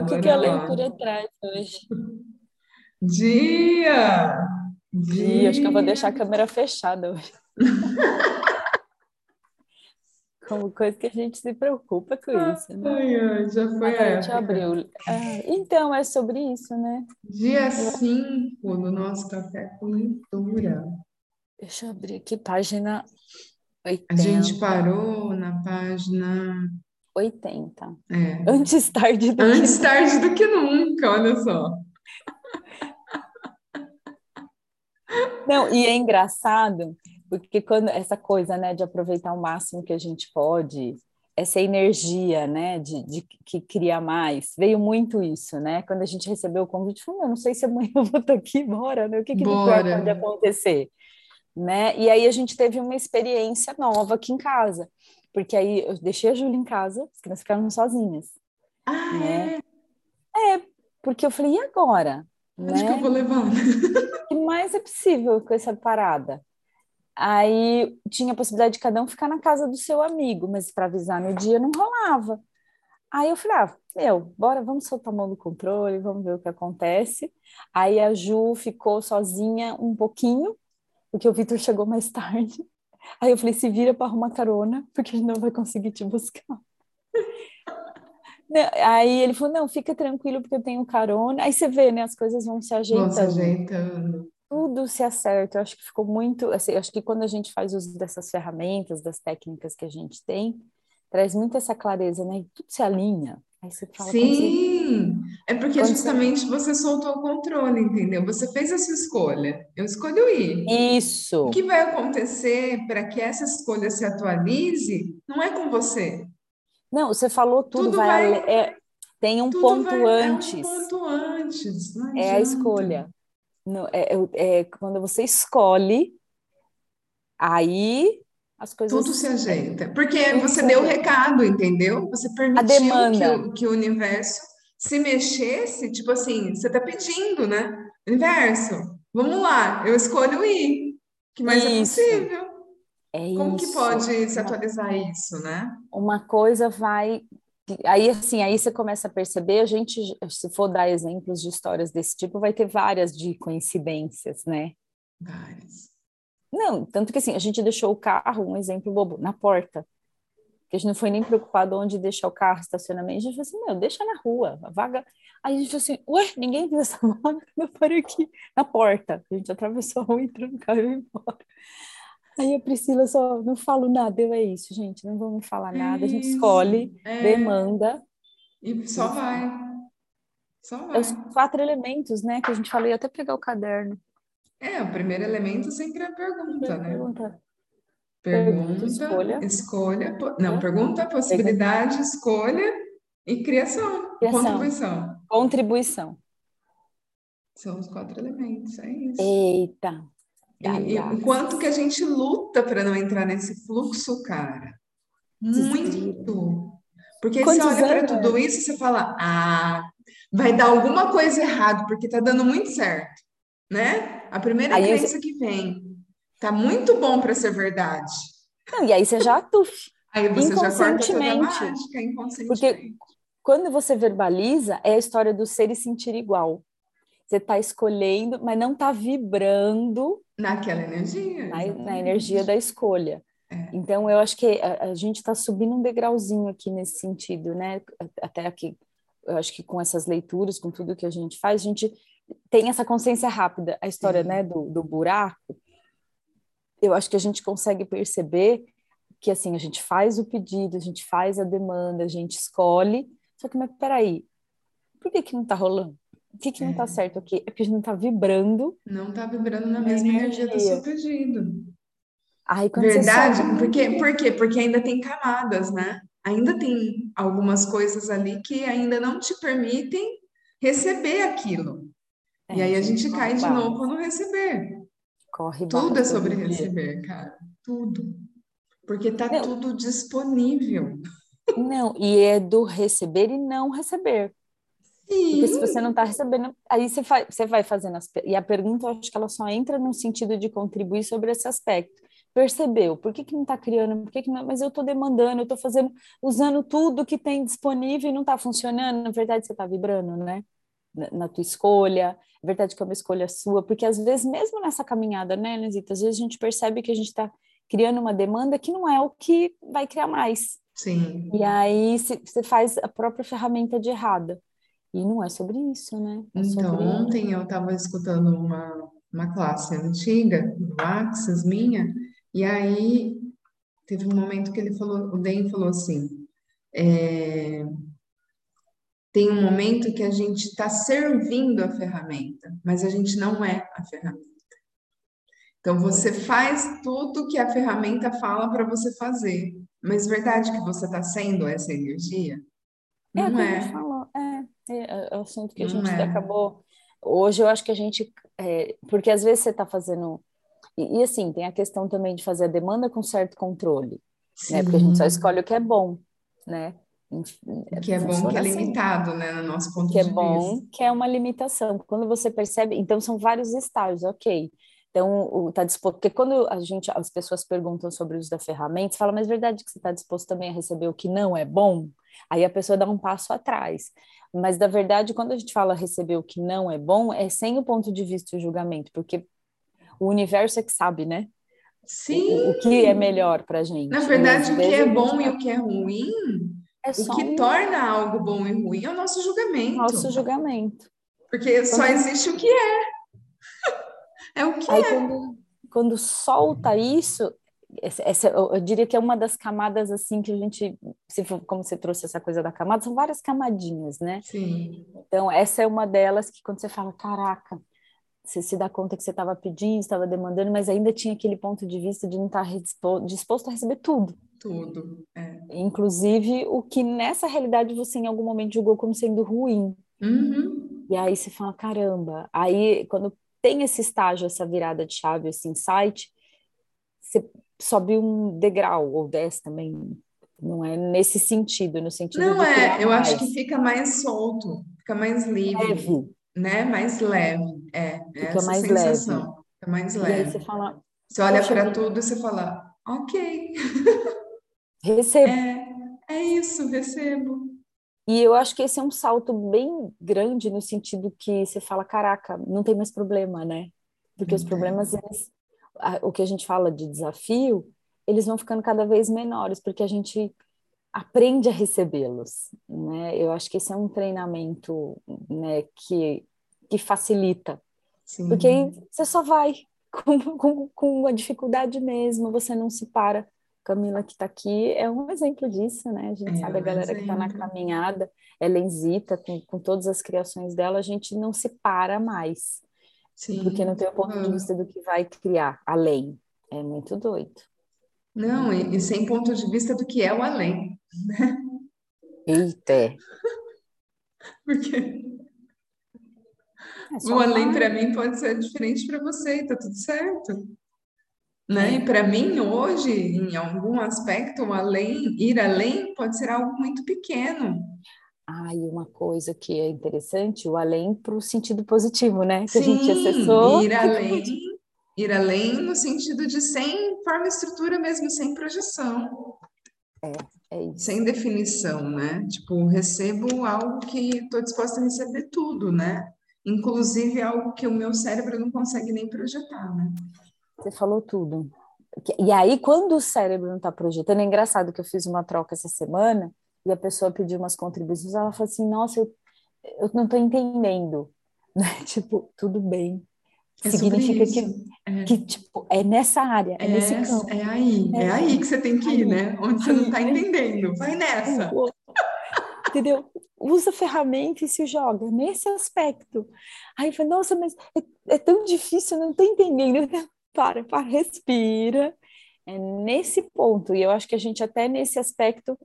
O que, que a leitura traz hoje? Dia! Dia, acho que eu vou deixar a câmera fechada hoje. Como coisa que a gente se preocupa com isso, né? Ai, ai, já foi a a gente abriu. Ah, então, é sobre isso, né? Dia 5 do nosso café com leitura. Deixa eu abrir aqui, página 80. A gente parou na página 80. é, Antes tarde do antes que... tarde do que nunca, olha só. Não, e é engraçado, porque quando essa coisa, né, de aproveitar o máximo que a gente pode, essa energia, né, de, de que cria mais, veio muito isso, né? Quando a gente recebeu o convite, falou, eu não sei se amanhã eu vou estar aqui, bora, né? O que, que Bora. pode acontecer? Né? E aí a gente teve uma experiência nova aqui em casa, porque aí eu deixei a Júlia em casa, as crianças ficaram sozinhas, Ah, né? é? Porque eu falei, e agora? Onde que Né? eu vou levar? O que mais é possível com essa parada? Aí tinha a possibilidade de cada um ficar na casa do seu amigo, mas para avisar no dia não rolava. Aí eu falei, ah, meu, bora, vamos soltar a mão do controle, vamos ver o que acontece. Aí a Ju ficou sozinha um pouquinho, porque o Vitor chegou mais tarde. Aí eu falei, se vira para arrumar carona, porque ele não vai conseguir te buscar. Aí ele falou, não, fica tranquilo, porque eu tenho carona. Aí você vê, né, as coisas vão se Vou se ajeitando ajeitando. tudo se acerta. Eu acho que ficou muito, assim, eu acho que quando a gente faz uso dessas ferramentas, das técnicas que a gente tem, traz muito essa clareza, né? E tudo se alinha. Aí você fala, você- Sim, é porque quando você- justamente você soltou o controle, entendeu? Você fez a sua escolha. Eu escolhi o ir. isso, O que vai acontecer para que essa escolha se atualize não é com você. não, você falou tudo, Tudo vai, vai- é, tem um Tudo ponto vai, é um antes, ponto antes. É a escolha. Não, é, é- é quando você escolhe, aí as coisas Tudo se ajeita. Porque você deu o recado, entendeu? Você permitiu que o, que o universo se mexesse, tipo assim, você está pedindo, né? Universo, vamos lá, eu escolho ir. Que mais é Isso. possível? é Como que isso. pode se Uma- atualizar isso, né? uma coisa vai aí assim aí você começa a perceber a gente se for dar exemplos de histórias desse tipo vai ter várias de coincidências né Vários. não tanto que assim a gente deixou o carro um exemplo bobo na porta que a gente não foi nem preocupado onde deixar o carro estacionamento a gente falou assim meu deixa na rua a vaga aí a gente falou assim ué ninguém viu essa vaga eu parei aqui na porta a gente atravessou a rua entrou no carro e foi embora Aí a Priscila só não falo nada, eu é isso, gente, não vamos falar nada, a gente Isso. escolhe, É, demanda, E só vai. Só É vai. os quatro elementos, né? Que a gente falou, ia até pegar o caderno. É, o primeiro elemento sempre é a pergunta, né? Pergunta. Pergunta, Pergunta, escolha. escolha, não, Hã? pergunta, possibilidade, escolha e criação, Criação. contribuição. Contribuição. São os quatro elementos, é isso. Eita. E, e Galhaço. o quanto que a gente luta para não entrar nesse fluxo, cara. Muito. Porque você Quantos olha para tudo isso e você fala, ah, vai dar alguma coisa errado, porque tá dando muito certo, né? A primeira Aí eu- crença que vem, tá muito bom para ser verdade. Não, e aí você já tuf. Aí você já Inconscientemente. mágica, inconscientemente. Quando você verbaliza, é a história do ser e sentir igual. Você está escolhendo, mas não está vibrando Naquela energia. na, na energia da escolha. É. Então, eu acho que a, a gente está subindo um degrauzinho aqui nesse sentido, né? Até aqui, eu acho que com essas leituras, com tudo que a gente faz, a gente tem essa consciência rápida. A história, Sim. né, do, do buraco, eu acho que a gente consegue perceber que, assim, a gente faz o pedido, a gente faz a demanda, a gente escolhe, só que, mas peraí, por que que não está rolando? O que que não está É. certo aqui? É porque a gente não está vibrando. Não tá vibrando na mesma energia do energia. seu pedido. Aí, Verdade? sobe- Por quê? Por quê? Porque ainda tem camadas, né? Ainda tem algumas coisas ali que ainda não te permitem receber aquilo. E aí a gente cai de novo no receber. Corre Tudo é sobre receber, cara. Tudo. Porque tá Não. tudo disponível. Não, e é do receber e não receber. Porque se Sim. você não está recebendo, aí você, vai, você vai fazendo as. E a pergunta, eu acho que ela só entra no sentido de contribuir sobre esse aspecto. percebeu, por que, que não está criando, por que, que não, mas eu estou demandando, eu estou fazendo, usando tudo que tem disponível e não está funcionando, na verdade você está vibrando, né? Na, tua escolha, é verdade que é uma escolha sua, porque às vezes, mesmo nessa caminhada, né, Lisita, às vezes a gente percebe que a gente está criando uma demanda que não é o que vai criar mais. Sim. E aí você faz a própria ferramenta de errada. E não é sobre isso, né? É então, sobre... ontem eu estava escutando uma, uma classe antiga, do Axis, minha, e aí teve um momento que ele falou, o Den falou assim, é, tem um momento que a gente está servindo a ferramenta, mas a gente não é a ferramenta. Então você faz tudo que a ferramenta fala para você fazer, mas verdade que você está sendo essa energia? É não é. Falou. É, é, é o assunto que a gente é. acabou. Hoje eu acho que a gente, é, porque às vezes você está fazendo e, e, assim tem a questão também de fazer a demanda com certo controle, né? Porque a gente só escolhe o que é bom, né? Que é bom, que é assim. limitado, né, no nosso ponto que de é bom, que é uma limitação. Quando você percebe, então são vários estágios, ok. Então, está disposto, porque quando a gente, as pessoas perguntam sobre o uso da ferramenta, fala, mas é verdade que você está disposto também a receber o que não é bom? Aí a pessoa dá um passo atrás. Mas, na verdade, quando a gente fala receber o que não é bom, é sem o ponto de vista e o julgamento, porque o universo é que sabe, né? Sim. O, o que é melhor para gente. Na verdade, o que é bom e o que é ruim, é o que um... torna algo bom e ruim é o nosso julgamento. Nosso julgamento. Porque só existe o que é. É o que Aí, é. Quando, quando solta isso, essa, eu, diria que é uma das camadas assim que a gente, se for, como você trouxe essa coisa da camada, são várias camadinhas, né? Sim. Então, essa é uma delas que quando você fala, caraca, você se dá conta que você estava pedindo, estava demandando, mas ainda tinha aquele ponto de vista de não estar tá disposto a receber tudo. Tudo, é. Inclusive o que nessa realidade você em algum momento julgou como sendo ruim. Uhum. E aí você fala, caramba. Aí, quando tem esse estágio, essa virada de chave, esse insight, você sobe um degrau, ou desce também, não é nesse sentido, no sentido Não é, eu mais. acho que fica mais solto, fica mais livre, leve. né? Mais leve, é, é fica essa mais sensação, leve. fica mais leve. E aí você fala, você olha para tudo e você fala, ok. Recebo. É, é isso, recebo. E eu acho que esse é um salto bem grande no sentido que você fala, caraca, não tem mais problema, né? Porque os problemas, eles, o que a gente fala de desafio, eles vão ficando cada vez menores, porque a gente aprende a recebê-los, né? Eu acho que esse é um treinamento, né, que, que facilita. Sim. Porque aí você só vai com, com, com a dificuldade mesmo, você não se para Camila que está aqui é um exemplo disso, né? A gente é sabe a galera exemplo. que está na caminhada, Helenzita, com, com todas as criações dela, a gente não se para mais. Sim. Porque não tem o ponto de vista do que vai criar além. É muito doido. Não, e, e sem ponto de vista do que é o além, né? Eita! É. Porque é o além para mim pode ser diferente para você, e tá tudo certo. Né? E para mim, hoje, em algum aspecto, além, ir além pode ser algo muito pequeno. Ah, e uma coisa que é interessante, o além para o sentido positivo, né? Que Sim, a gente acessou. Ir além, ir além no sentido de sem forma e estrutura mesmo, sem projeção. É, é isso. Sem definição, né? Tipo, recebo algo que estou disposta a receber tudo, né? Inclusive algo que o meu cérebro não consegue nem projetar, né? Você falou tudo. E aí, quando o cérebro não está projetando, é engraçado que eu fiz uma troca essa semana e a pessoa pediu umas contribuições, ela falou assim, nossa, eu, eu não estou entendendo. Né? Tipo, tudo bem. É Significa que, é. que tipo, é nessa área, é, é nesse campo. É aí, é, é aí que você tem que ir, né? Onde você não está entendendo. Vai nessa. Entendeu? Usa ferramenta e se joga nesse aspecto. Aí eu falei, nossa, mas é, é tão difícil, eu não estou entendendo para, para, respira. É nesse ponto, e eu acho que a gente até nesse aspecto,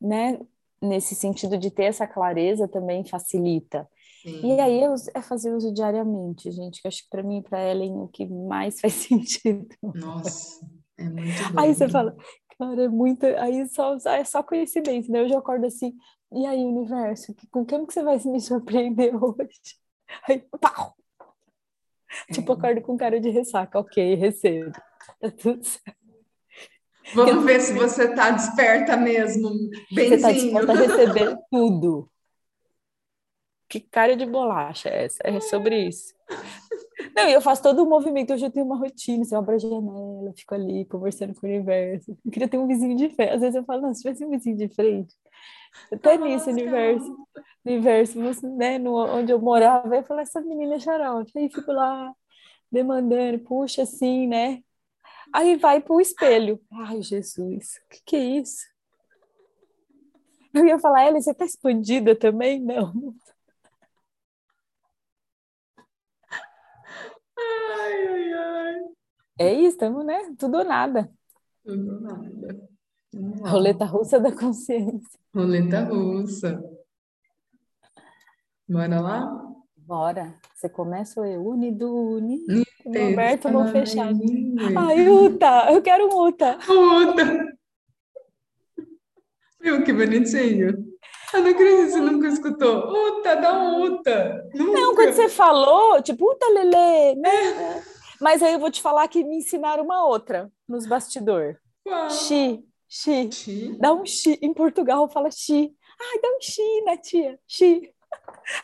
né, nesse sentido de ter essa clareza também facilita. Sim. E aí é fazer uso diariamente, gente, que acho que para mim e para Ellen o que mais faz sentido. Nossa, é muito bom. Aí você fala, cara, é muito, aí só, é só conhecimento, né? Eu já acordo assim, e aí, universo, com quem que você vai me surpreender hoje? Aí, pau! Tipo, acordo com cara de ressaca, ok, recebo. Tá tudo certo. Vamos ver se você está desperta mesmo, benzinho. Você está disposta a receber tudo. Que cara de bolacha é essa? É sobre isso. Não, eu faço todo o movimento, hoje eu tenho uma rotina, você abre a janela, fico ali conversando com o universo. Eu queria ter um vizinho de frente. Às vezes eu falo, não, se tivesse um vizinho de frente, até Nossa, nisso, universo, universo, né, no, onde eu morava, eu falei, essa menina é xarope. Aí fico lá demandando, puxa assim, né? Aí vai pro espelho. Ai, Jesus, o que, que é isso? Eu ia falar, Ela, você tá expandida também? Não. Ai, ai, ai. É isso, estamos, né? Tudo ou nada. Tudo ou nada. Roleta russa da consciência. Roleta russa. Bora lá? Bora. Você começa o eu, unido, uni. Roberto não fechado. Ai, Uta, eu quero um Uta. Uta. Viu que bonitinho? Eu não acredito que você nunca escutou. Uta, dá um Uta. Nunca. Não, quando você falou, tipo, Uta, Lele, né? Mas aí eu vou te falar que me ensinaram uma outra nos bastidores. Xi, xi. Xi? Dá um xi. Em Portugal fala xi. Ai, dá um xi, né, tia? Xi.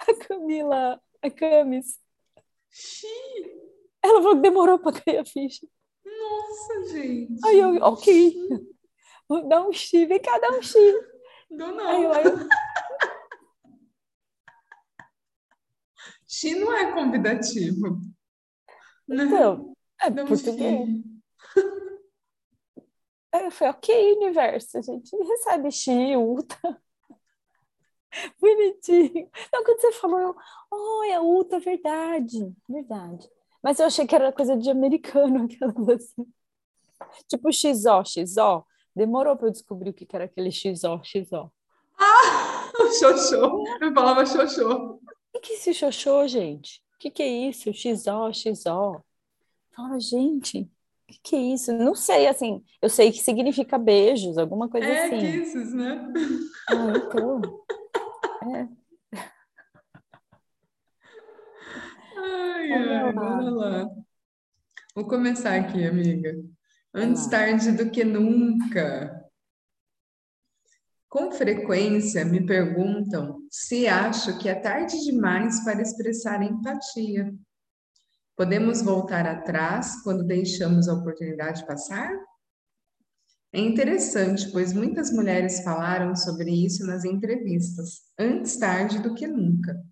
A Camila, a Camis. Xi. Ela falou que demorou para cair a ficha. Nossa, gente. Aí eu, ok. Dá um xi, vem cá, dá um xi. Dou não. Aí eu, aí eu... Xi não é convidativo. Né? Então, é Dá português. Aí eu falei, ok, universo, a gente recebe xi, ulta. Bonitinho. Então, quando você falou, eu, oh, é ulta, verdade, verdade. Mas eu achei que era coisa de americano, aquelas assim. Tipo XO, XO. Demorou para eu descobrir o que era aquele XO, XO. Ah, o xoxô. Eu falava xoxô. O que é esse xoxô, gente? O que, que é isso? XO, XO. Fala, gente, o que, que é isso? Não sei, assim, eu sei que significa beijos, alguma coisa é, assim. É, kisses, né? Ah, então. É. Ai, ai, bora lá. Vou começar aqui, amiga. Antes tarde do que nunca. Com frequência me perguntam se acho que é tarde demais para expressar empatia. Podemos voltar atrás quando deixamos a oportunidade passar? É interessante, pois muitas mulheres falaram sobre isso nas entrevistas, antes tarde do que nunca.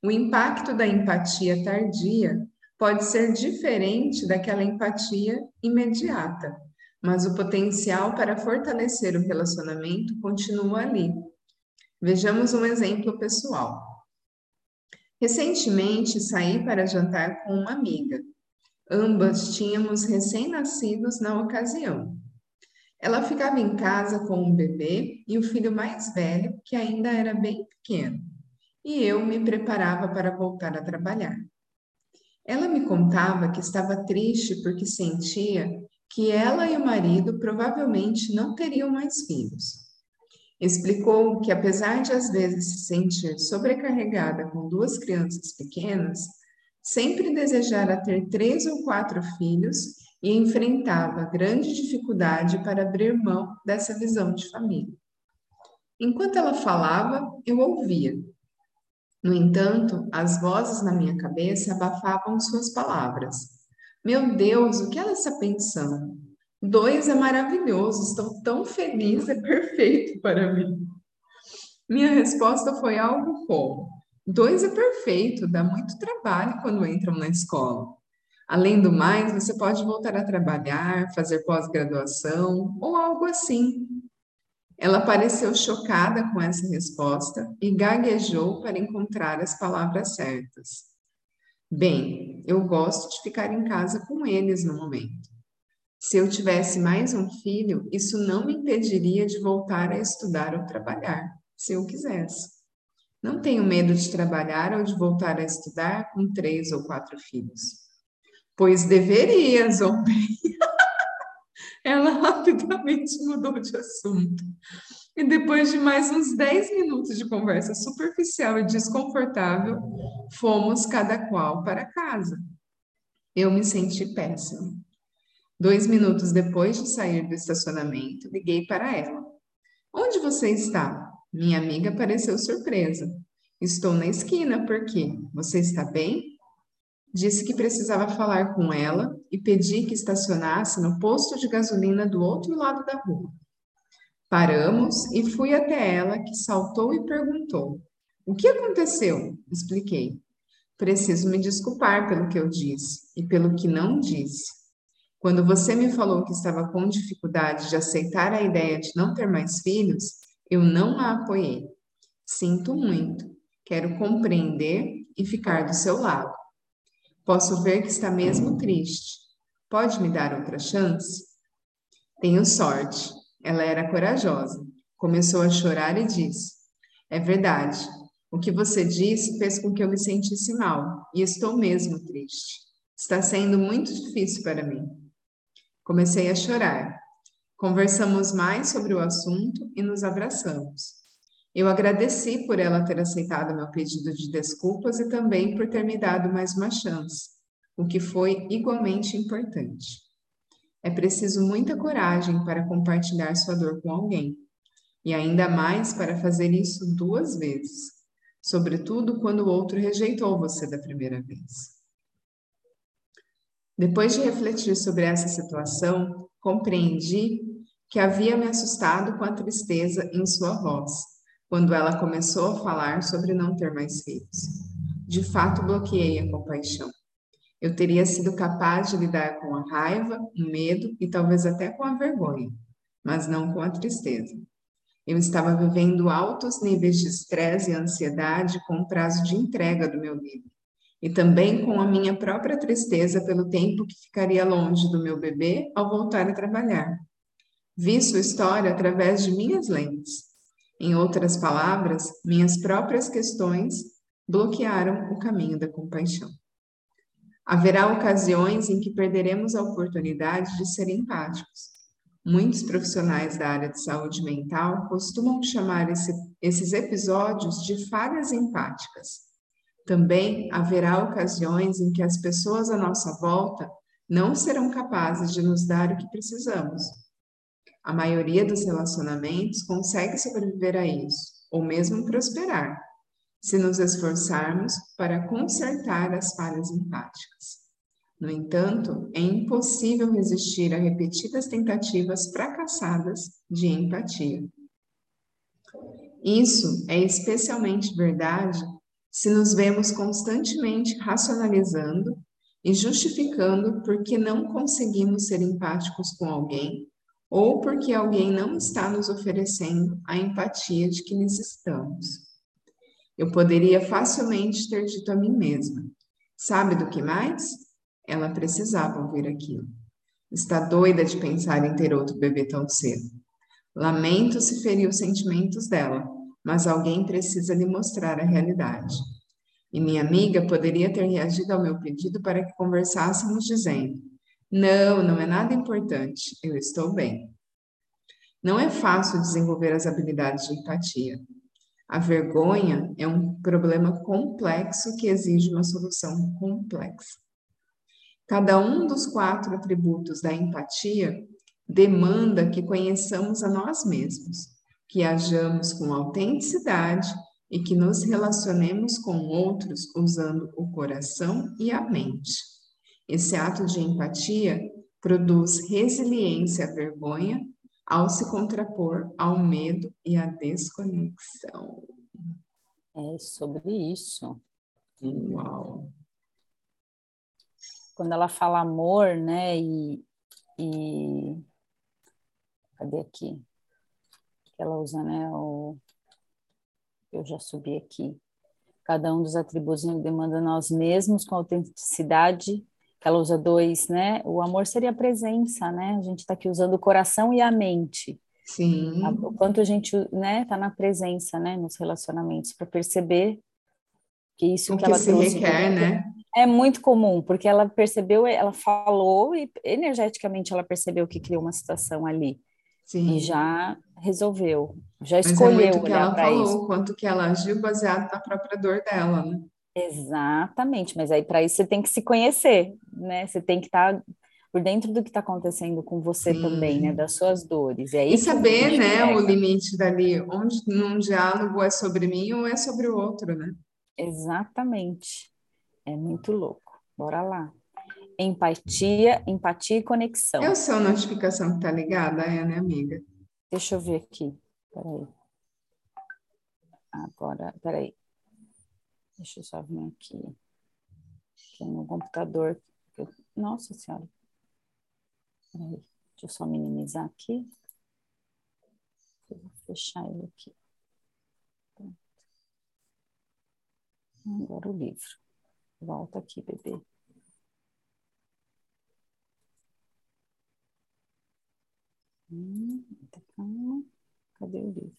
O impacto da empatia tardia pode ser diferente daquela empatia imediata, mas o potencial para fortalecer o relacionamento continua ali. Vejamos um exemplo pessoal. Recentemente saí para jantar com uma amiga. Ambas tínhamos recém-nascidos na ocasião. Ela ficava em casa com um bebê e o filho mais velho, que ainda era bem pequeno e eu me preparava para voltar a trabalhar. Ela me contava que estava triste porque sentia que ela e o marido provavelmente não teriam mais filhos. Explicou que, apesar de às vezes se sentir sobrecarregada com duas crianças pequenas, sempre desejara ter três ou quatro filhos e enfrentava grande dificuldade para abrir mão dessa visão de família. Enquanto ela falava, eu ouvia, no entanto, as vozes na minha cabeça abafavam suas palavras. Meu Deus, o que ela está pensando? Dois é maravilhoso, estou tão feliz, é perfeito para mim. Minha resposta foi algo como: dois é perfeito, dá muito trabalho quando entram na escola. Além do mais, você pode voltar a trabalhar, fazer pós-graduação ou algo assim. Ela pareceu chocada com essa resposta e gaguejou para encontrar as palavras certas. Bem, eu gosto de ficar em casa com eles no momento. Se eu tivesse mais um filho, isso não me impediria de voltar a estudar ou trabalhar, se eu quisesse. Não tenho medo de trabalhar ou de voltar a estudar com três ou quatro filhos. Pois deveria, zombie. ela rapidamente mudou de assunto. E depois de mais uns 10 minutos de conversa superficial e desconfortável, fomos cada qual para casa. Eu me senti péssimo. Dois minutos depois de sair do estacionamento, liguei para ela. Onde você está? Minha amiga pareceu surpresa. Estou na esquina, por quê? Você está bem? Disse que precisava falar com ela e pedi que estacionasse no posto de gasolina do outro lado da rua. Paramos e fui até ela, que saltou e perguntou: O que aconteceu? Expliquei. Preciso me desculpar pelo que eu disse e pelo que não disse. Quando você me falou que estava com dificuldade de aceitar a ideia de não ter mais filhos, eu não a apoiei. Sinto muito. Quero compreender e ficar do seu lado. Posso ver que está mesmo triste. Pode me dar outra chance? Tenho sorte. Ela era corajosa. Começou a chorar e disse: É verdade. O que você disse fez com que eu me sentisse mal e estou mesmo triste. Está sendo muito difícil para mim. Comecei a chorar. Conversamos mais sobre o assunto e nos abraçamos. Eu agradeci por ela ter aceitado meu pedido de desculpas e também por ter me dado mais uma chance, o que foi igualmente importante. É preciso muita coragem para compartilhar sua dor com alguém, e ainda mais para fazer isso duas vezes, sobretudo quando o outro rejeitou você da primeira vez. Depois de refletir sobre essa situação, compreendi que havia me assustado com a tristeza em sua voz quando ela começou a falar sobre não ter mais filhos. De fato, bloqueei a compaixão. Eu teria sido capaz de lidar com a raiva, o medo e talvez até com a vergonha, mas não com a tristeza. Eu estava vivendo altos níveis de estresse e ansiedade com o prazo de entrega do meu livro, e também com a minha própria tristeza pelo tempo que ficaria longe do meu bebê ao voltar a trabalhar. Vi sua história através de minhas lentes em outras palavras, minhas próprias questões bloquearam o caminho da compaixão. Haverá ocasiões em que perderemos a oportunidade de ser empáticos. Muitos profissionais da área de saúde mental costumam chamar esse, esses episódios de falhas empáticas. Também haverá ocasiões em que as pessoas à nossa volta não serão capazes de nos dar o que precisamos a maioria dos relacionamentos consegue sobreviver a isso, ou mesmo prosperar, se nos esforçarmos para consertar as falhas empáticas. No entanto, é impossível resistir a repetidas tentativas fracassadas de empatia. Isso é especialmente verdade se nos vemos constantemente racionalizando e justificando por que não conseguimos ser empáticos com alguém ou porque alguém não está nos oferecendo a empatia de que necessitamos. Eu poderia facilmente ter dito a mim mesma: sabe do que mais? Ela precisava ouvir aquilo. Está doida de pensar em ter outro bebê tão cedo. Lamento se ferir os sentimentos dela, mas alguém precisa lhe mostrar a realidade. E minha amiga poderia ter reagido ao meu pedido para que conversássemos, dizendo: não, não é nada importante. Eu estou bem. Não é fácil desenvolver as habilidades de empatia. A vergonha é um problema complexo que exige uma solução complexa. Cada um dos quatro atributos da empatia demanda que conheçamos a nós mesmos, que hajamos com autenticidade e que nos relacionemos com outros usando o coração e a mente. Esse ato de empatia produz resiliência à vergonha ao se contrapor ao medo e à desconexão. É sobre isso. Uau! Quando ela fala amor, né, e, e... cadê aqui? Ela usa, né, o... eu já subi aqui. Cada um dos atributos demanda nós mesmos com autenticidade ela usa dois, né? O amor seria a presença, né? A gente está aqui usando o coração e a mente. Sim. O quanto a gente, né, tá na presença, né, nos relacionamentos para perceber que isso o que, que ela se trouxe requer, né? É muito comum, porque ela percebeu, ela falou e energeticamente ela percebeu que criou uma situação ali. Sim. E já resolveu, já escolheu Mas é muito que ela falou, isso. quanto que ela agiu baseado na própria dor dela, né? Exatamente, mas aí para isso você tem que se conhecer, né? Você tem que estar tá por dentro do que está acontecendo com você Sim. também, né? Das suas dores. E, E saber, né, o pega. limite dali, onde num diálogo é sobre mim ou é sobre o outro, né? Exatamente. É muito louco. Bora lá. Empatia, empatia e conexão. É o seu notificação que tá ligada, é, né, amiga? Deixa eu ver aqui. Peraí. Agora, peraí. Deixa eu só vir aqui. Aqui no computador. Nossa Senhora. Peraí. Deixa eu só minimizar aqui. Vou fechar ele aqui. Pronto. Agora o livro. Volta aqui, bebê. Hum, tá calma. Cadê o livro?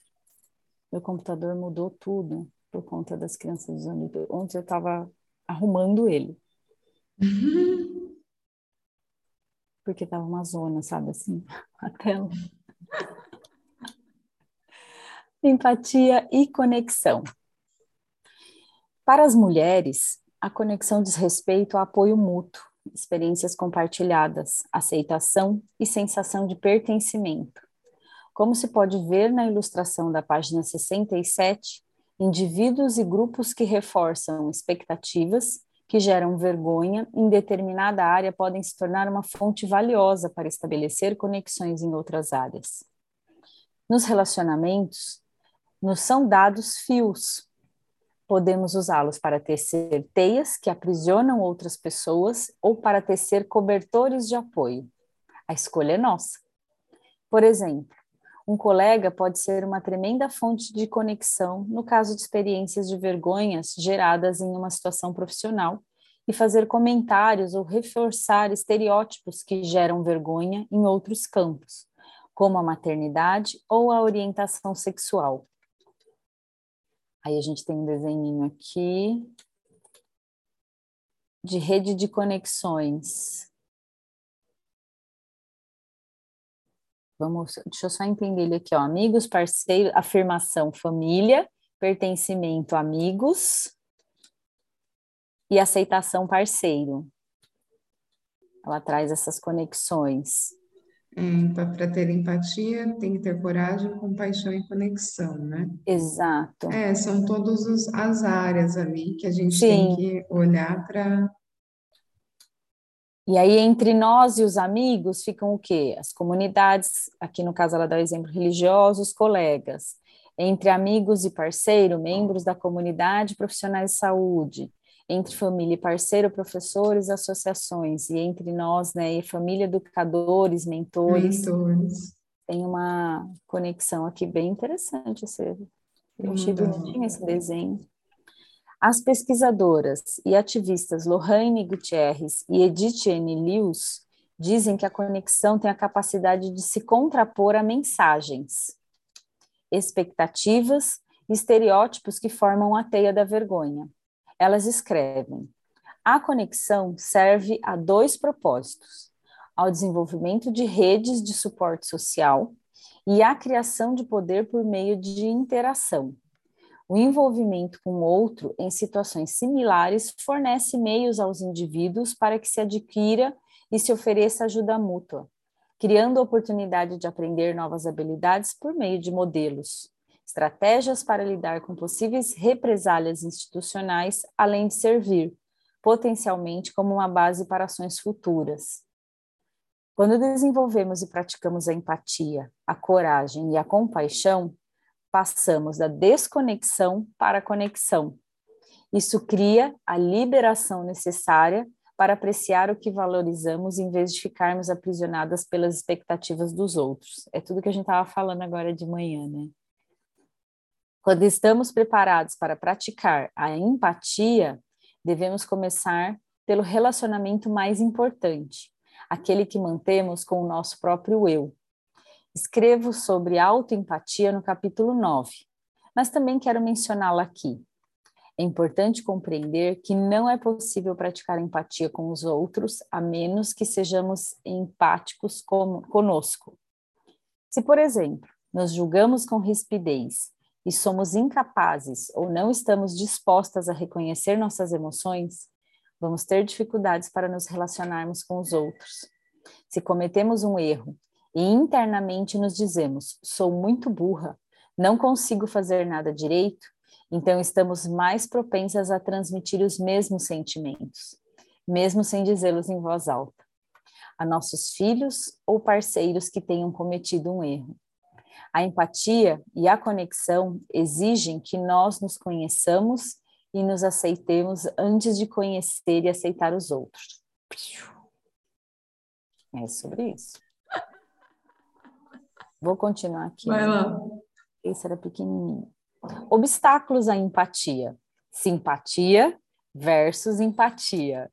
Meu computador mudou tudo por conta das crianças usando. Ontem eu estava arrumando ele, porque estava uma zona, sabe assim, a tela. Empatia e conexão. Para as mulheres, a conexão diz respeito ao apoio mútuo, experiências compartilhadas, aceitação e sensação de pertencimento. Como se pode ver na ilustração da página 67, indivíduos e grupos que reforçam expectativas que geram vergonha em determinada área podem se tornar uma fonte valiosa para estabelecer conexões em outras áreas. Nos relacionamentos, nos são dados fios. Podemos usá-los para tecer teias que aprisionam outras pessoas ou para tecer cobertores de apoio. A escolha é nossa. Por exemplo, um colega pode ser uma tremenda fonte de conexão no caso de experiências de vergonhas geradas em uma situação profissional e fazer comentários ou reforçar estereótipos que geram vergonha em outros campos, como a maternidade ou a orientação sexual. Aí a gente tem um desenhinho aqui de rede de conexões. Vamos, deixa eu só entender ele aqui, ó. Amigos, parceiro, afirmação, família, pertencimento, amigos e aceitação, parceiro. Ela traz essas conexões. É, para ter empatia, tem que ter coragem, compaixão e conexão, né? Exato. É, são todas as áreas ali que a gente Sim. tem que olhar para. E aí, entre nós e os amigos, ficam o quê? As comunidades, aqui no caso ela dá o exemplo religiosos, colegas. Entre amigos e parceiro, membros da comunidade, profissionais de saúde. Entre família e parceiro, professores, associações. E entre nós, né, e família, educadores, mentores. Mentores. Tem uma conexão aqui bem interessante. Esse, eu achei Legal. bonitinho esse desenho. As pesquisadoras e ativistas Lohane Gutierrez e Edith N. Lewis dizem que a conexão tem a capacidade de se contrapor a mensagens, expectativas e estereótipos que formam a teia da vergonha. Elas escrevem: a conexão serve a dois propósitos: ao desenvolvimento de redes de suporte social e à criação de poder por meio de interação. O envolvimento com o outro em situações similares fornece meios aos indivíduos para que se adquira e se ofereça ajuda mútua, criando oportunidade de aprender novas habilidades por meio de modelos, estratégias para lidar com possíveis represálias institucionais, além de servir, potencialmente, como uma base para ações futuras. Quando desenvolvemos e praticamos a empatia, a coragem e a compaixão, passamos da desconexão para a conexão. Isso cria a liberação necessária para apreciar o que valorizamos em vez de ficarmos aprisionadas pelas expectativas dos outros. É tudo que a gente estava falando agora de manhã, né? Quando estamos preparados para praticar a empatia, devemos começar pelo relacionamento mais importante, aquele que mantemos com o nosso próprio eu. Escrevo sobre autoempatia no capítulo 9, mas também quero mencioná-la aqui. É importante compreender que não é possível praticar empatia com os outros a menos que sejamos empáticos com, conosco. Se, por exemplo, nos julgamos com rispidez e somos incapazes ou não estamos dispostas a reconhecer nossas emoções, vamos ter dificuldades para nos relacionarmos com os outros. Se cometemos um erro e internamente nos dizemos: sou muito burra, não consigo fazer nada direito, então estamos mais propensas a transmitir os mesmos sentimentos, mesmo sem dizê-los em voz alta, a nossos filhos ou parceiros que tenham cometido um erro. A empatia e a conexão exigem que nós nos conheçamos e nos aceitemos antes de conhecer e aceitar os outros. É sobre isso. Vou continuar aqui. Vai lá. Esse era pequenininho. Obstáculos à empatia. Simpatia versus empatia.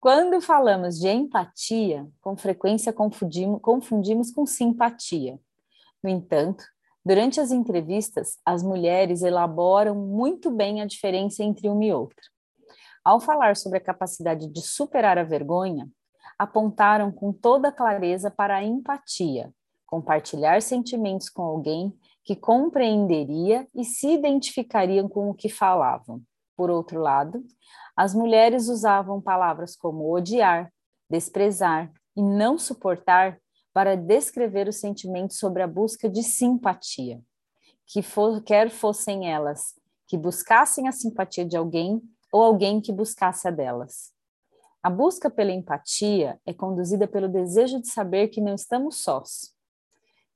Quando falamos de empatia, com frequência confundimos, confundimos com simpatia. No entanto, durante as entrevistas, as mulheres elaboram muito bem a diferença entre uma e outra. Ao falar sobre a capacidade de superar a vergonha, apontaram com toda clareza para a empatia, compartilhar sentimentos com alguém que compreenderia e se identificariam com o que falavam. Por outro lado, as mulheres usavam palavras como odiar, desprezar e não suportar para descrever os sentimentos sobre a busca de simpatia, que for, quer fossem elas que buscassem a simpatia de alguém ou alguém que buscasse a delas. A busca pela empatia é conduzida pelo desejo de saber que não estamos sós.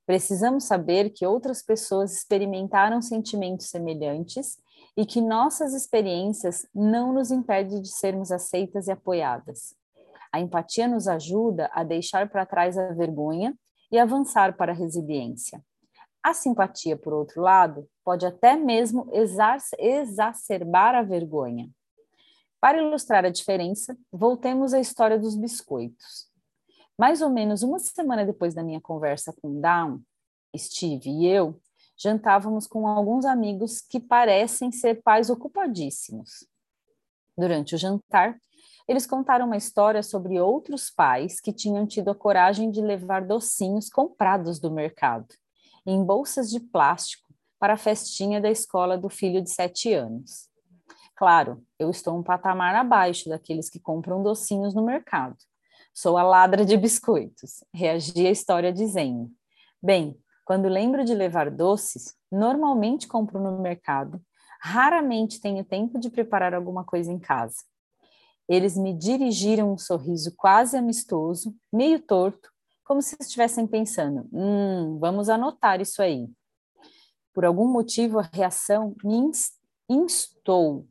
Precisamos saber que outras pessoas experimentaram sentimentos semelhantes e que nossas experiências não nos impedem de sermos aceitas e apoiadas. A empatia nos ajuda a deixar para trás a vergonha e avançar para a resiliência. A simpatia, por outro lado, pode até mesmo exacerbar a vergonha. Para ilustrar a diferença, voltemos à história dos biscoitos. Mais ou menos uma semana depois da minha conversa com Down, Steve e eu jantávamos com alguns amigos que parecem ser pais ocupadíssimos. Durante o jantar, eles contaram uma história sobre outros pais que tinham tido a coragem de levar docinhos comprados do mercado, em bolsas de plástico, para a festinha da escola do filho de sete anos. Claro, eu estou um patamar abaixo daqueles que compram docinhos no mercado. Sou a ladra de biscoitos, reagi à história dizendo: Bem, quando lembro de levar doces, normalmente compro no mercado. Raramente tenho tempo de preparar alguma coisa em casa. Eles me dirigiram um sorriso quase amistoso, meio torto, como se estivessem pensando: hum, vamos anotar isso aí. Por algum motivo, a reação me instou.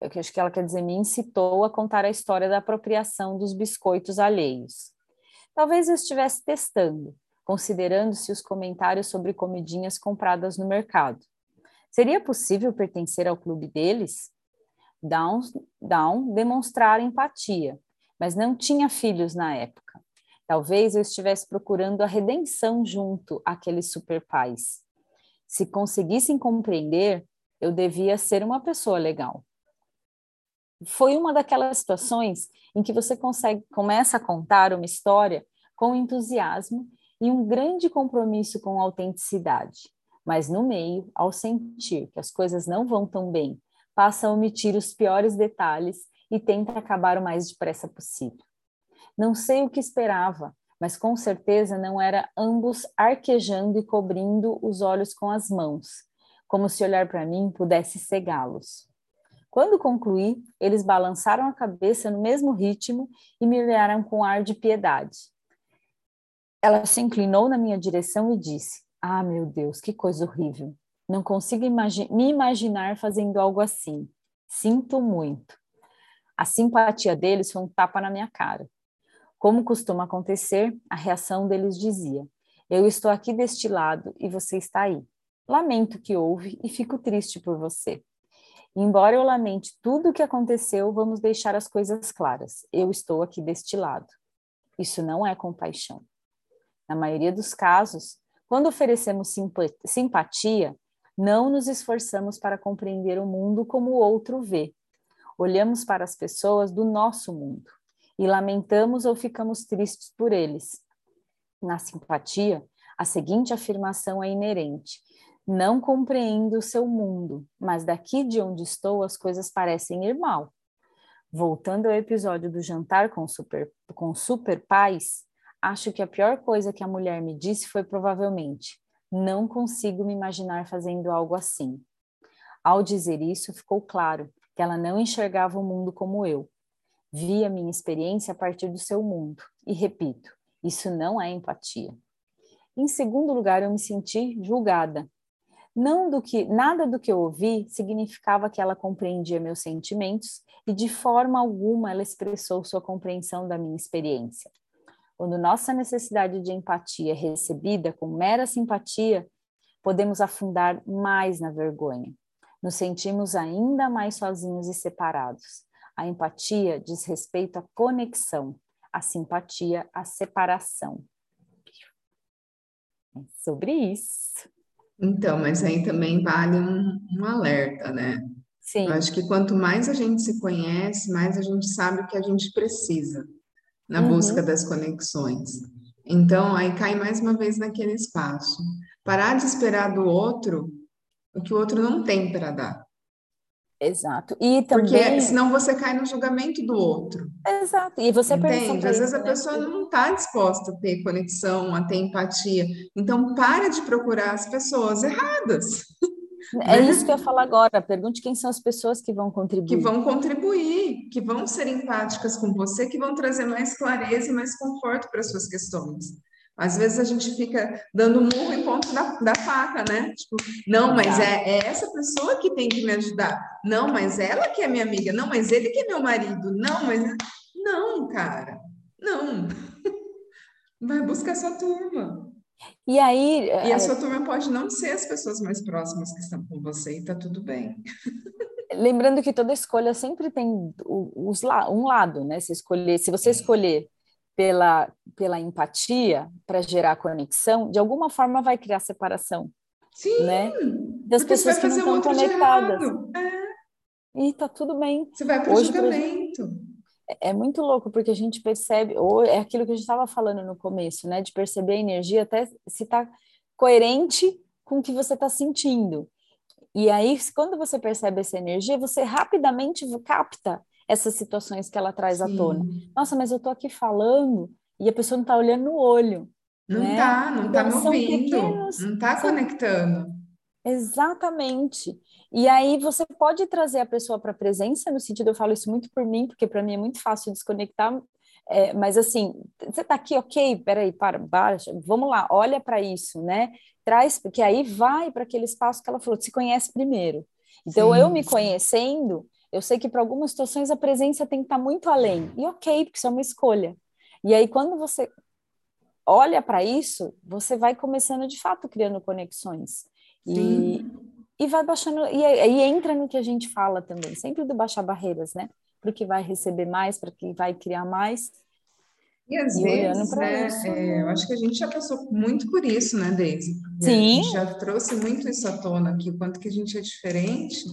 Eu acho que ela quer dizer, me incitou a contar a história da apropriação dos biscoitos alheios. Talvez eu estivesse testando, considerando-se os comentários sobre comidinhas compradas no mercado. Seria possível pertencer ao clube deles? Down, Down demonstrar empatia, mas não tinha filhos na época. Talvez eu estivesse procurando a redenção junto àqueles superpais. Se conseguissem compreender, eu devia ser uma pessoa legal. Foi uma daquelas situações em que você consegue começa a contar uma história com entusiasmo e um grande compromisso com a autenticidade. Mas no meio, ao sentir que as coisas não vão tão bem, passa a omitir os piores detalhes e tenta acabar o mais depressa possível. Não sei o que esperava, mas com certeza não era ambos arquejando e cobrindo os olhos com as mãos, como se olhar para mim pudesse cegá-los. Quando concluí, eles balançaram a cabeça no mesmo ritmo e me olharam com ar de piedade. Ela se inclinou na minha direção e disse: Ah, meu Deus, que coisa horrível. Não consigo imagi me imaginar fazendo algo assim. Sinto muito. A simpatia deles foi um tapa na minha cara. Como costuma acontecer, a reação deles dizia: Eu estou aqui deste lado e você está aí. Lamento que houve e fico triste por você. Embora eu lamente tudo o que aconteceu, vamos deixar as coisas claras. Eu estou aqui deste lado. Isso não é compaixão. Na maioria dos casos, quando oferecemos simpatia, não nos esforçamos para compreender o mundo como o outro vê. Olhamos para as pessoas do nosso mundo e lamentamos ou ficamos tristes por eles. Na simpatia, a seguinte afirmação é inerente: Não compreendo o seu mundo, mas daqui de onde estou as coisas parecem ir mal. Voltando ao episódio do jantar com super, com super pais, acho que a pior coisa que a mulher me disse foi provavelmente: não consigo me imaginar fazendo algo assim. Ao dizer isso, ficou claro que ela não enxergava o mundo como eu. Via minha experiência a partir do seu mundo. E repito, isso não é empatia. Em segundo lugar, eu me senti julgada. Não do que nada do que eu ouvi significava que ela compreendia meus sentimentos e de forma alguma ela expressou sua compreensão da minha experiência. Quando nossa necessidade de empatia é recebida com mera simpatia, podemos afundar mais na vergonha. Nos sentimos ainda mais sozinhos e separados. A empatia diz respeito à conexão, a simpatia à separação. É sobre isso. Então, mas aí também vale um, um alerta, né? Sim. Eu acho que quanto mais a gente se conhece, mais a gente sabe o que a gente precisa na uhum. busca das conexões. Então, aí cai mais uma vez naquele espaço. Parar de esperar do outro o que o outro não tem para dar. Exato. E também... Porque senão você cai no julgamento do outro. Exato. E você Entende? Às vezes a né? pessoa não está disposta a ter conexão, a ter empatia. Então, para de procurar as pessoas erradas. É né? isso que eu falar agora. Pergunte quem são as pessoas que vão contribuir. Que vão contribuir, que vão ser empáticas com você, que vão trazer mais clareza e mais conforto para as suas questões. Às vezes a gente fica dando murro em ponto da, da faca, né? Tipo, não, mas é, é, essa pessoa que tem que me ajudar. Não, mas ela que é minha amiga. Não, mas ele que é meu marido. Não, mas. Não, cara. Não. Vai buscar sua turma. E aí. E a é sua turma pode não ser as pessoas mais próximas que estão com você, e tá tudo bem. Lembrando que toda escolha sempre tem os, um lado, né? Se escolher, se você escolher pela, pela empatia para gerar conexão, de alguma forma vai criar separação. Sim, né? Das pessoas que não estão conectadas. É. E tá tudo bem. Você vai para o julgamento. É, é muito louco, porque a gente percebe, ou é aquilo que a gente estava falando no começo, né? De perceber a energia, até se está coerente com o que você está sentindo. E aí, quando você percebe essa energia, você rapidamente capta essas situações que ela traz Sim. à tona. Nossa, mas eu tô aqui falando e a pessoa não está olhando no olho. Não né? tá, não está me ouvindo, pequenos, não está conectando. Exatamente. E aí você pode trazer a pessoa para a presença, no sentido, eu falo isso muito por mim, porque para mim é muito fácil desconectar, é, mas assim, você está aqui, ok, peraí, para, baixa, vamos lá, olha para isso, né? Traz, porque aí vai para aquele espaço que ela falou, se conhece primeiro. Então, Sim. eu me conhecendo, eu sei que para algumas situações a presença tem que estar tá muito além. E ok, porque isso é uma escolha. E aí, quando você olha para isso, você vai começando de fato criando conexões. E, e vai baixando. E aí entra no que a gente fala também, sempre do baixar barreiras, né? Para o que vai receber mais, para que vai criar mais. E às e vezes, né, isso, é, eu acho que a gente já passou muito por isso, né, Deise? Sim. A gente já trouxe muito isso à tona aqui, o quanto que a gente é diferente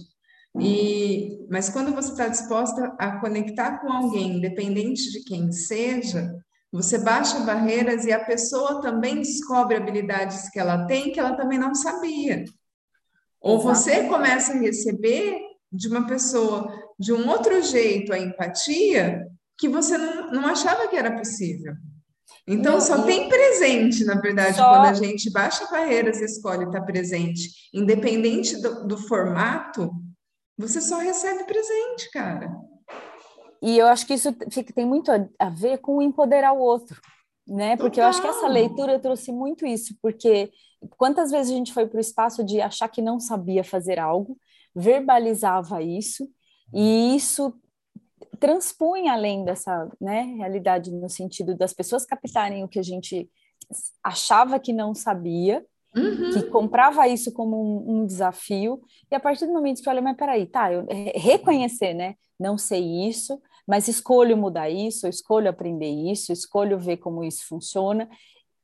e, mas quando você está disposta a conectar com alguém, independente de quem seja, você baixa barreiras e a pessoa também descobre habilidades que ela tem que ela também não sabia. Ou você começa a receber de uma pessoa de um outro jeito a empatia que você não, não achava que era possível. Então, não, só tem presente, na verdade, só... quando a gente baixa barreiras e escolhe estar presente, independente do, do formato, você só recebe presente, cara. E eu acho que isso tem muito a ver com empoderar o outro, né? Porque Total. eu acho que essa leitura trouxe muito isso, porque quantas vezes a gente foi para o espaço de achar que não sabia fazer algo, verbalizava isso, e isso transpunha além dessa né, realidade, no sentido das pessoas captarem o que a gente achava que não sabia, Uhum. que comprava isso como um, um, desafio, e a partir do momento que olha, mas peraí, tá, eu reconhecer, né? Não sei isso, mas escolho mudar isso, escolho aprender isso, escolho ver como isso funciona,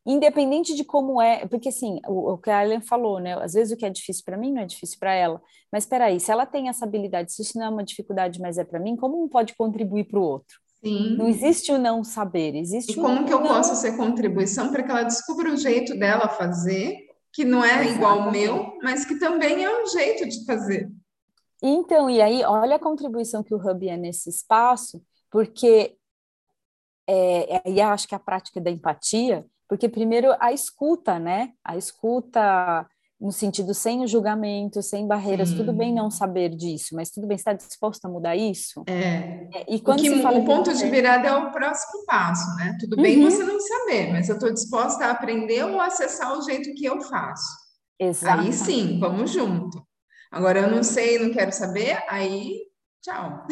independente de como é, porque assim, o, o que a Ellen falou, né? Às vezes o que é difícil para mim não é difícil para ela, mas peraí, se ela tem essa habilidade, se isso não é uma dificuldade, mas é para mim, como um pode contribuir para o outro? Sim. Não existe o não saber, existe e como que eu não... posso ser contribuição para que ela descubra o jeito dela fazer que não é igual ao meu, mas que também é um jeito de fazer. Então, e aí, olha a contribuição que o Hub é nesse espaço, porque é, e acho que a prática da empatia, porque primeiro a escuta, né? A escuta no sentido sem o julgamento, sem barreiras, Sim. tudo bem não saber disso, mas tudo bem, está disposto a mudar isso? É. é e quando o, que, o ponto de virada é o próximo passo, né? Tudo bem uhum. você não saber, mas eu estou disposta a aprender ou acessar o jeito que eu faço. Exato. Aí sim, vamos junto. Agora eu não sei, não quero saber, aí tchau.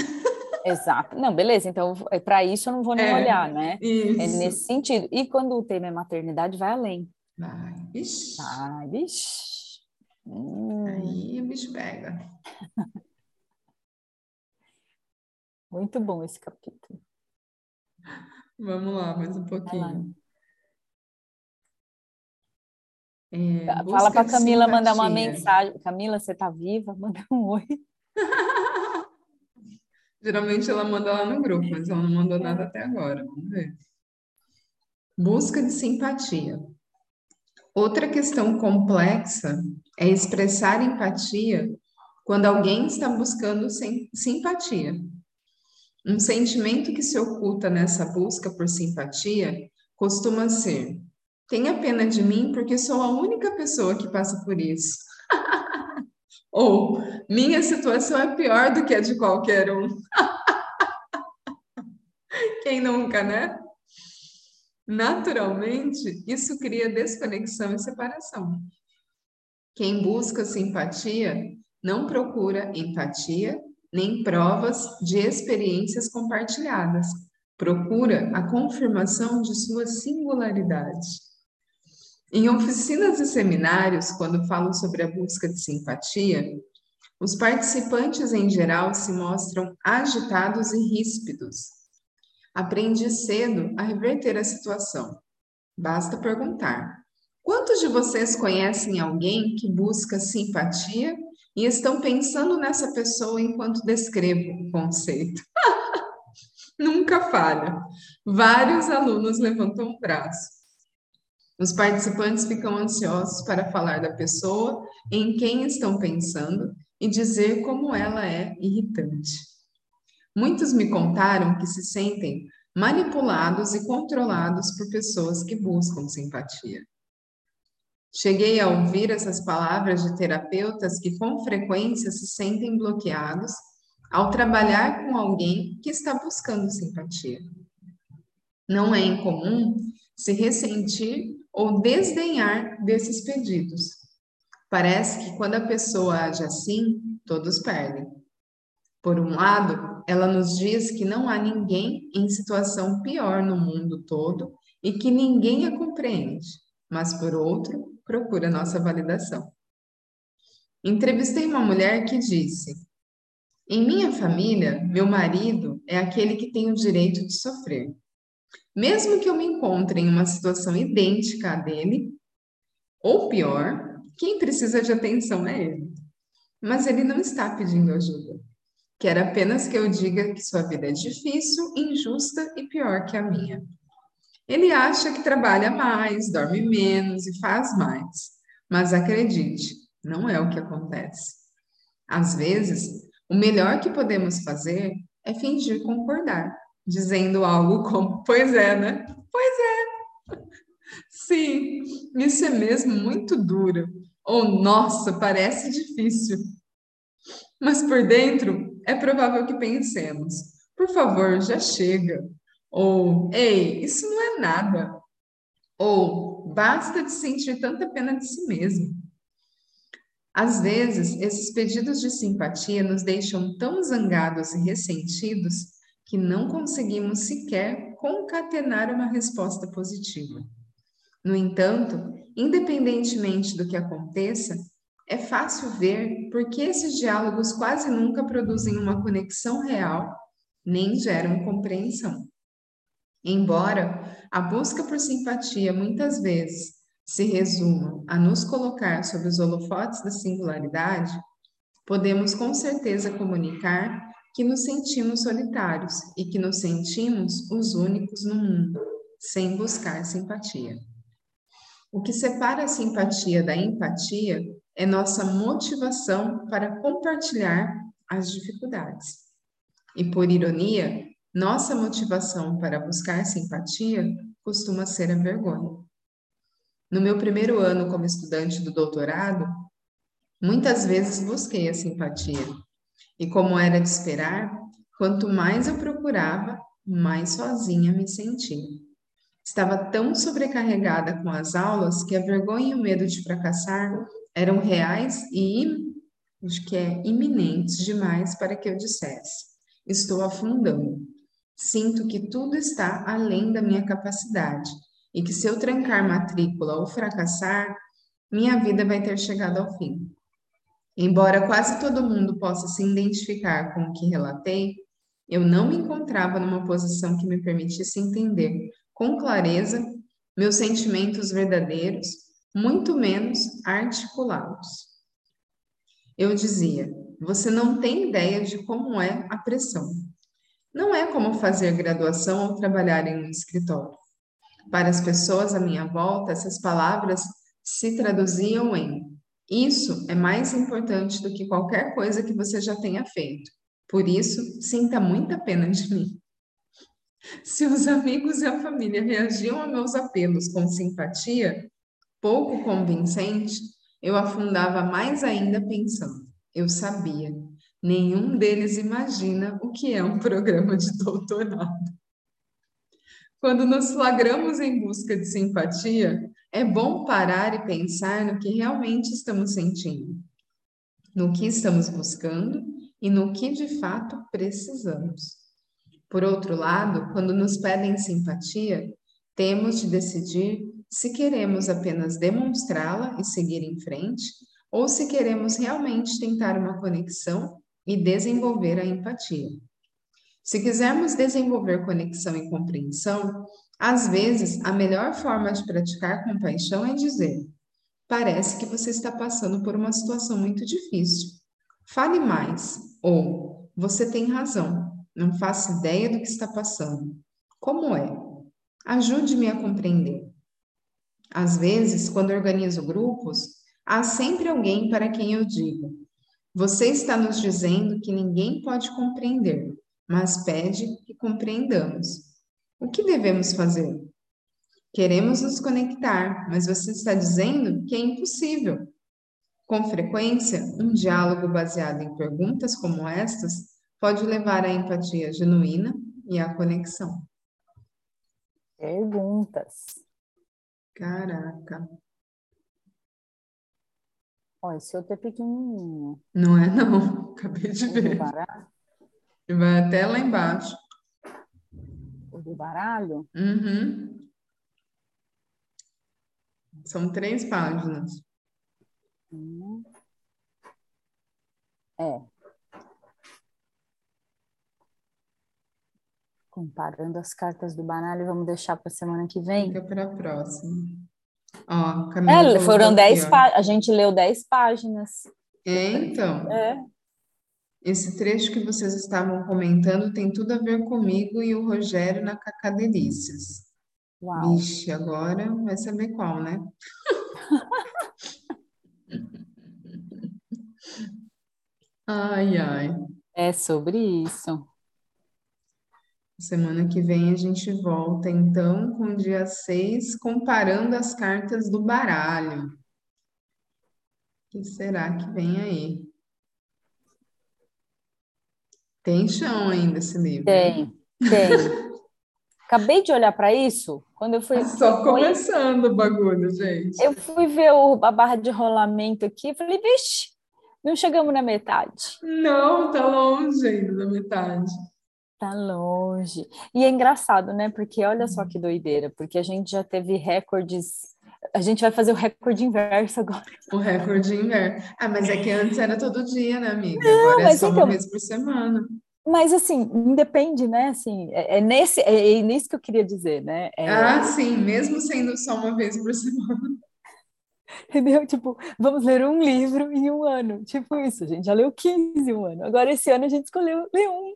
Exato. Não, beleza, então é para isso eu não vou nem é, olhar, né? Isso. É nesse sentido. E quando o tema é maternidade, vai além. Vai, vixi. Vai, vixi. Hum. Aí o bicho pega. Muito bom esse capítulo. Vamos lá, mais um pouquinho. É, Fala para Camila mandar uma mensagem. Camila, você está viva? Manda um oi. Geralmente ela manda lá no grupo, mas ela não mandou nada até agora. Vamos ver. Busca de simpatia. Outra questão complexa é expressar empatia quando alguém está buscando simpatia. Um sentimento que se oculta nessa busca por simpatia costuma ser: tenha pena de mim porque sou a única pessoa que passa por isso. Ou minha situação é pior do que a de qualquer um. Quem nunca, né? Naturalmente, isso cria desconexão e separação. Quem busca simpatia não procura empatia nem provas de experiências compartilhadas. Procura a confirmação de sua singularidade. Em oficinas e seminários, quando falo sobre a busca de simpatia, os participantes em geral se mostram agitados e ríspidos. Aprendi cedo a reverter a situação. Basta perguntar: quantos de vocês conhecem alguém que busca simpatia e estão pensando nessa pessoa enquanto descrevo o conceito? Nunca falha. Vários alunos levantam o braço. Os participantes ficam ansiosos para falar da pessoa em quem estão pensando e dizer como ela é irritante. Muitos me contaram que se sentem manipulados e controlados por pessoas que buscam simpatia. Cheguei a ouvir essas palavras de terapeutas que com frequência se sentem bloqueados ao trabalhar com alguém que está buscando simpatia. Não é incomum se ressentir ou desdenhar desses pedidos. Parece que quando a pessoa age assim, todos perdem. Por um lado, ela nos diz que não há ninguém em situação pior no mundo todo e que ninguém a compreende, mas por outro, procura nossa validação. Entrevistei uma mulher que disse: Em minha família, meu marido é aquele que tem o direito de sofrer. Mesmo que eu me encontre em uma situação idêntica à dele, ou pior, quem precisa de atenção é ele. Mas ele não está pedindo ajuda. Quer apenas que eu diga que sua vida é difícil, injusta e pior que a minha. Ele acha que trabalha mais, dorme menos e faz mais. Mas acredite, não é o que acontece. Às vezes, o melhor que podemos fazer é fingir concordar dizendo algo como: Pois é, né? Pois é. Sim, isso é mesmo muito duro. Ou, nossa, parece difícil. Mas por dentro, é provável que pensemos: Por favor, já chega. Ou, ei, isso não é nada. Ou, basta de sentir tanta pena de si mesmo. Às vezes, esses pedidos de simpatia nos deixam tão zangados e ressentidos que não conseguimos sequer concatenar uma resposta positiva. No entanto, independentemente do que aconteça, é fácil ver por que esses diálogos quase nunca produzem uma conexão real nem geram compreensão. Embora a busca por simpatia muitas vezes se resuma a nos colocar sob os holofotes da singularidade, podemos com certeza comunicar que nos sentimos solitários e que nos sentimos os únicos no mundo, sem buscar simpatia. O que separa a simpatia da empatia é nossa motivação para compartilhar as dificuldades. E por ironia, nossa motivação para buscar simpatia costuma ser a vergonha. No meu primeiro ano como estudante do doutorado, muitas vezes busquei a simpatia. E como era de esperar, quanto mais eu procurava, mais sozinha me sentia. Estava tão sobrecarregada com as aulas que a vergonha e o medo de fracassar eram reais e acho que é iminentes demais para que eu dissesse: estou afundando. Sinto que tudo está além da minha capacidade e que se eu trancar matrícula ou fracassar, minha vida vai ter chegado ao fim. Embora quase todo mundo possa se identificar com o que relatei, eu não me encontrava numa posição que me permitisse entender com clareza meus sentimentos verdadeiros, muito menos articulados. Eu dizia: você não tem ideia de como é a pressão. Não é como fazer graduação ou trabalhar em um escritório. Para as pessoas à minha volta, essas palavras se traduziam em: Isso é mais importante do que qualquer coisa que você já tenha feito. Por isso, sinta muita pena de mim. Se os amigos e a família reagiam a meus apelos com simpatia, pouco convincente, eu afundava mais ainda pensando: eu sabia, nenhum deles imagina o que é um programa de doutorado. Quando nos flagramos em busca de simpatia, é bom parar e pensar no que realmente estamos sentindo, no que estamos buscando e no que de fato precisamos. Por outro lado, quando nos pedem simpatia, temos de decidir se queremos apenas demonstrá-la e seguir em frente, ou se queremos realmente tentar uma conexão e desenvolver a empatia. Se quisermos desenvolver conexão e compreensão, às vezes a melhor forma de praticar compaixão é dizer: parece que você está passando por uma situação muito difícil. Fale mais. Ou você tem razão, não faço ideia do que está passando. Como é? Ajude-me a compreender. Às vezes, quando organizo grupos, há sempre alguém para quem eu digo: Você está nos dizendo que ninguém pode compreender mas pede que compreendamos. O que devemos fazer? Queremos nos conectar, mas você está dizendo que é impossível. Com frequência, um diálogo baseado em perguntas como estas pode levar à empatia genuína e à conexão. Perguntas. Caraca. Olha, esse outro é pequenininho. Não é, não. Acabei de ver. E vai até lá embaixo. O do baralho? Uhum. São três páginas. Uhum. É. Comparando as cartas do baralho, vamos deixar para semana que vem? Fica para a próxima. Ó, é, foram dez páginas. A gente leu dez páginas. É, então. É. Esse trecho que vocês estavam comentando tem tudo a ver comigo e o Rogério na Cacadelícias. Uau. Vixe, agora vai saber qual, né? ai, ai. É sobre isso. Semana que vem a gente volta, então, com o dia 6, comparando as cartas do baralho. O que será que vem aí? Tem chão ainda esse livro. Tem, tem. Acabei de olhar para isso quando eu fui. Só começando o bagulho, gente. Eu fui ver o, a barra de rolamento aqui e falei, vixe, não chegamos na metade. Não, tá longe ainda da metade. Tá longe. E é engraçado, né? Porque olha só que doideira, porque a gente já teve recordes. A gente vai fazer o recorde inverso agora. O recorde inverso. Ah, mas é que antes era todo dia, né, amiga? Não, agora é só então, uma vez por semana. Mas assim, independe, né? Assim, é, é nesse, é, é nisso que eu queria dizer, né? É... Ah, sim, mesmo sendo só uma vez por semana. Entendeu? Tipo, vamos ler um livro em um ano. Tipo isso, a gente já leu 15 em um ano. Agora, esse ano, a gente escolheu ler um.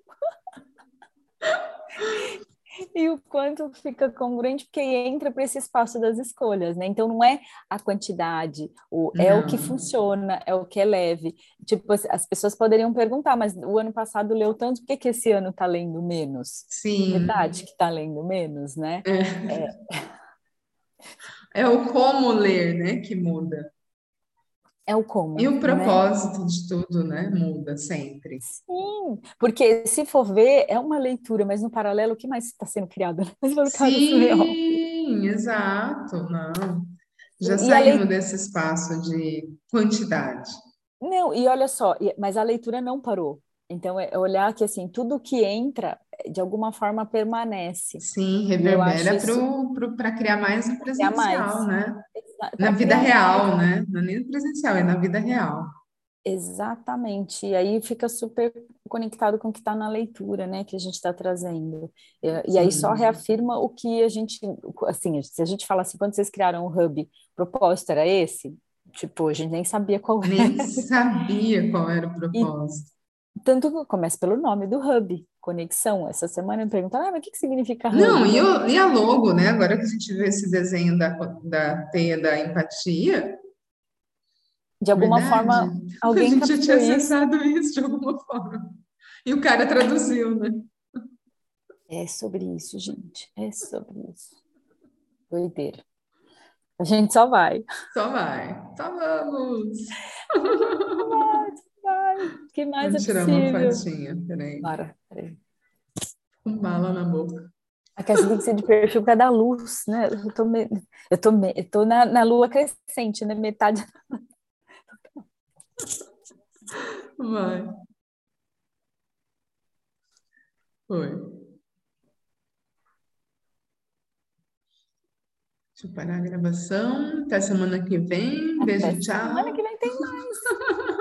E o quanto fica congruente, porque entra para esse espaço das escolhas, né? Então não é a quantidade, o, é o que funciona, é o que é leve. Tipo, as pessoas poderiam perguntar, mas o ano passado leu tanto, por que, que esse ano está lendo menos? Sim. Verdade que está lendo menos, né? É. É. é o como ler, né, que muda. É o como. E o né? propósito né? de tudo, né? Muda sempre. Sim, porque se for ver, é uma leitura, mas no paralelo, o que mais está sendo criado? Sim, exato. Não. Já e saímos leit... desse espaço de quantidade. Não, e olha só, mas a leitura não parou. Então, é olhar que assim, tudo que entra, de alguma forma, permanece. Sim, reverbera para criar mais no presencial, mais. né? Na vida real, né? Não é nem presencial, é na vida real. Exatamente. E aí fica super conectado com o que está na leitura, né? Que a gente está trazendo. E, e, aí só reafirma o que a gente, assim, se a gente fala assim, quando vocês criaram o Hub, o propósito era esse? Tipo, a gente nem sabia qual era. Nem sabia qual era o propósito. Tanto começa pelo nome do Hub, conexão. Essa semana me perguntaram, ah, mas o que, que significa hub? Não, e, o, e, a logo, né? Agora que a gente vê esse desenho da, da teia da empatia. De alguma verdade, forma, alguém A gente tinha acessado isso de alguma forma. E o cara traduziu, né? É sobre isso, gente. É sobre isso. Doideira. A gente só vai. Só vai. Só vamos. Que mais Vamos é tirar possível? uma fotinha, peraí. Bora, peraí. Com bala na boca. A casa tem que ser de perfil para dar luz, né? Eu tô, me... eu tô, me... eu tô na, na lua crescente, né? Metade. Vai. Foi. Deixa eu parar a gravação. Até semana que vem. Beijo, Até tchau. Semana que vem tem mais.